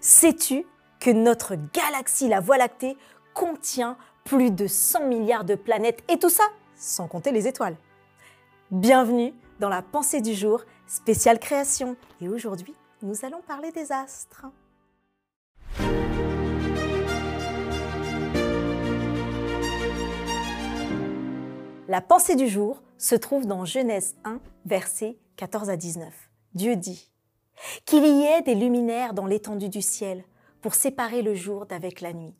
Sais-tu que notre galaxie, la Voie lactée, contient plus de 100 milliards de planètes et tout ça sans compter les étoiles? Bienvenue dans la pensée du jour spéciale création et aujourd'hui nous allons parler des astres. La pensée du jour se trouve dans Genèse 1, versets 14 à 19. Dieu dit Qu'il y ait des luminaires dans l'étendue du ciel pour séparer le jour d'avec la nuit,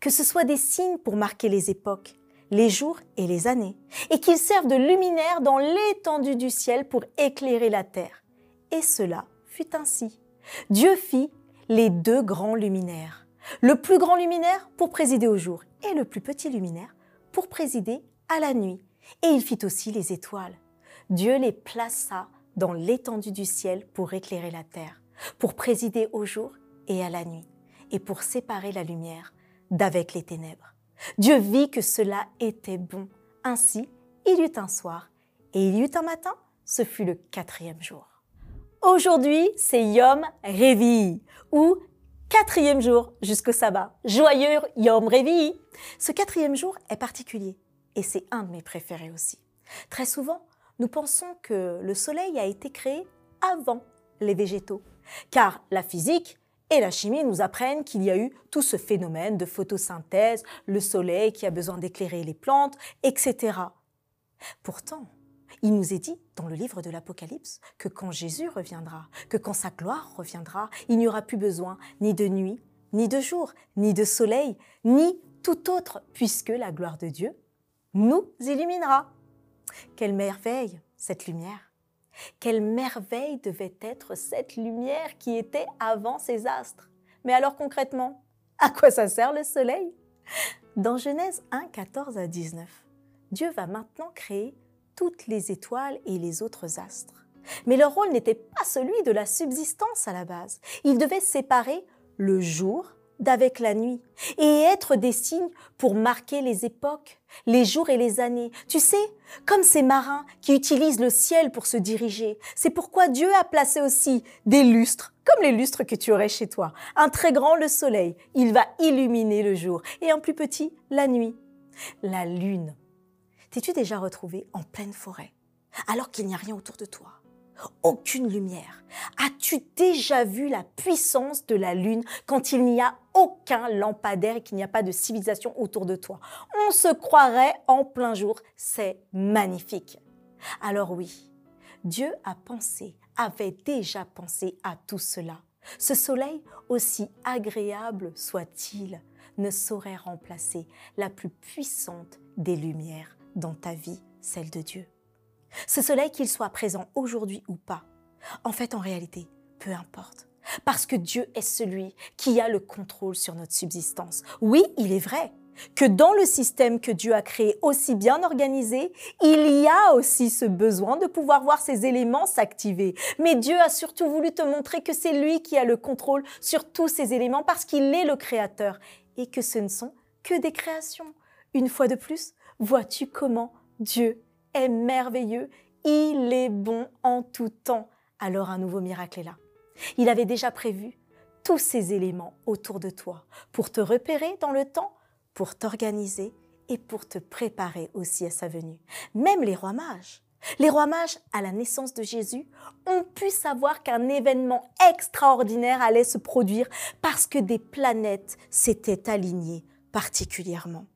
que ce soit des signes pour marquer les époques, les jours et les années, et qu'ils servent de luminaires dans l'étendue du ciel pour éclairer la terre. Et cela fut ainsi. Dieu fit les deux grands luminaires, le plus grand luminaire pour présider au jour et le plus petit luminaire pour présider à la nuit. Et il fit aussi les étoiles. Dieu les plaça dans l'étendue du ciel pour éclairer la terre, pour présider au jour et à la nuit, et pour séparer la lumière d'avec les ténèbres. Dieu vit que cela était bon. Ainsi, il y eut un soir, et il y eut un matin, ce fut le quatrième jour. Aujourd'hui, c'est Yom Revi, ou quatrième jour jusqu'au sabbat. Joyeux Yom Revi. Ce quatrième jour est particulier et c'est un de mes préférés aussi. Très souvent, nous pensons que le Soleil a été créé avant les végétaux, car la physique et la chimie nous apprennent qu'il y a eu tout ce phénomène de photosynthèse, le Soleil qui a besoin d'éclairer les plantes, etc. Pourtant, il nous est dit dans le livre de l'Apocalypse que quand Jésus reviendra, que quand sa gloire reviendra, il n'y aura plus besoin ni de nuit, ni de jour, ni de soleil, ni tout autre, puisque la gloire de Dieu nous illuminera. Quelle merveille, cette lumière. Quelle merveille devait être cette lumière qui était avant ces astres. Mais alors concrètement, à quoi ça sert le soleil? Dans Genèse 1, 14 à 19, Dieu va maintenant créer toutes les étoiles et les autres astres. Mais leur rôle n'était pas celui de la subsistance à la base. Il devait séparer le jour d'avec la nuit et être des signes pour marquer les époques, les jours et les années. Tu sais, comme ces marins qui utilisent le ciel pour se diriger. C'est pourquoi Dieu a placé aussi des lustres, comme les lustres que tu aurais chez toi. Un très grand, le soleil, il va illuminer le jour et un plus petit, la nuit. La lune. T'es-tu déjà retrouvé en pleine forêt alors qu'il n'y a rien autour de toi? Aucune lumière. As-tu déjà vu la puissance de la lune quand il n'y a aucun lampadaire et qu'il n'y a pas de civilisation autour de toi? On se croirait en plein jour. C'est magnifique. Alors oui, Dieu a pensé, avait déjà pensé à tout cela. Ce soleil, aussi agréable soit-il, ne saurait remplacer la plus puissante des lumières dans ta vie, celle de Dieu. Ce soleil, qu'il soit présent aujourd'hui ou pas, en fait, en réalité, peu importe. Parce que Dieu est celui qui a le contrôle sur notre subsistance. Oui, il est vrai que dans le système que Dieu a créé aussi bien organisé, il y a aussi ce besoin de pouvoir voir ces éléments s'activer. Mais Dieu a surtout voulu te montrer que c'est lui qui a le contrôle sur tous ces éléments parce qu'il est le créateur et que ce ne sont que des créations. Une fois de plus, vois-tu comment Dieu est merveilleux, il est bon en tout temps. Alors un nouveau miracle est là. Il avait déjà prévu tous ces éléments autour de toi pour te repérer dans le temps, pour t'organiser et pour te préparer aussi à sa venue. Même les rois mages. Les rois mages, à la naissance de Jésus, ont pu savoir qu'un événement extraordinaire allait se produire parce que des planètes s'étaient alignées particulièrement.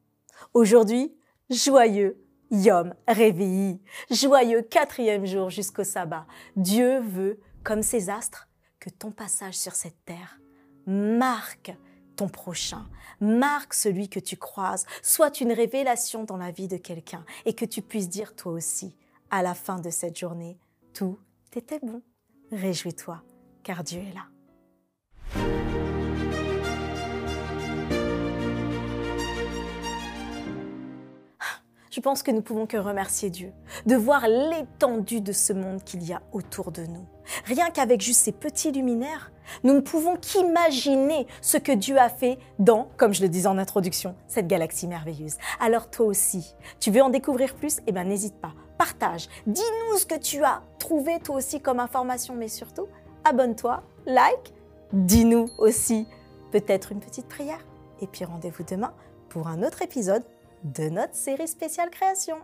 Aujourd'hui, joyeux Yom Réveillé, joyeux quatrième jour jusqu'au sabbat. Dieu veut, comme ses astres, que ton passage sur cette terre marque ton prochain, marque celui que tu croises, soit une révélation dans la vie de quelqu'un et que tu puisses dire toi aussi, à la fin de cette journée, tout était bon. Réjouis-toi, car Dieu est là. Je pense que nous pouvons que remercier Dieu de voir l'étendue de ce monde qu'il y a autour de nous. Rien qu'avec juste ces petits luminaires, nous ne pouvons qu'imaginer ce que Dieu a fait dans, comme je le disais en introduction, cette galaxie merveilleuse. Alors toi aussi, tu veux en découvrir plus? Eh bien n'hésite pas, partage, dis-nous ce que tu as trouvé toi aussi comme information, mais surtout, abonne-toi, like dis-nous aussi peut-être une petite prière. Et puis rendez-vous demain pour un autre épisode de notre série spéciale création.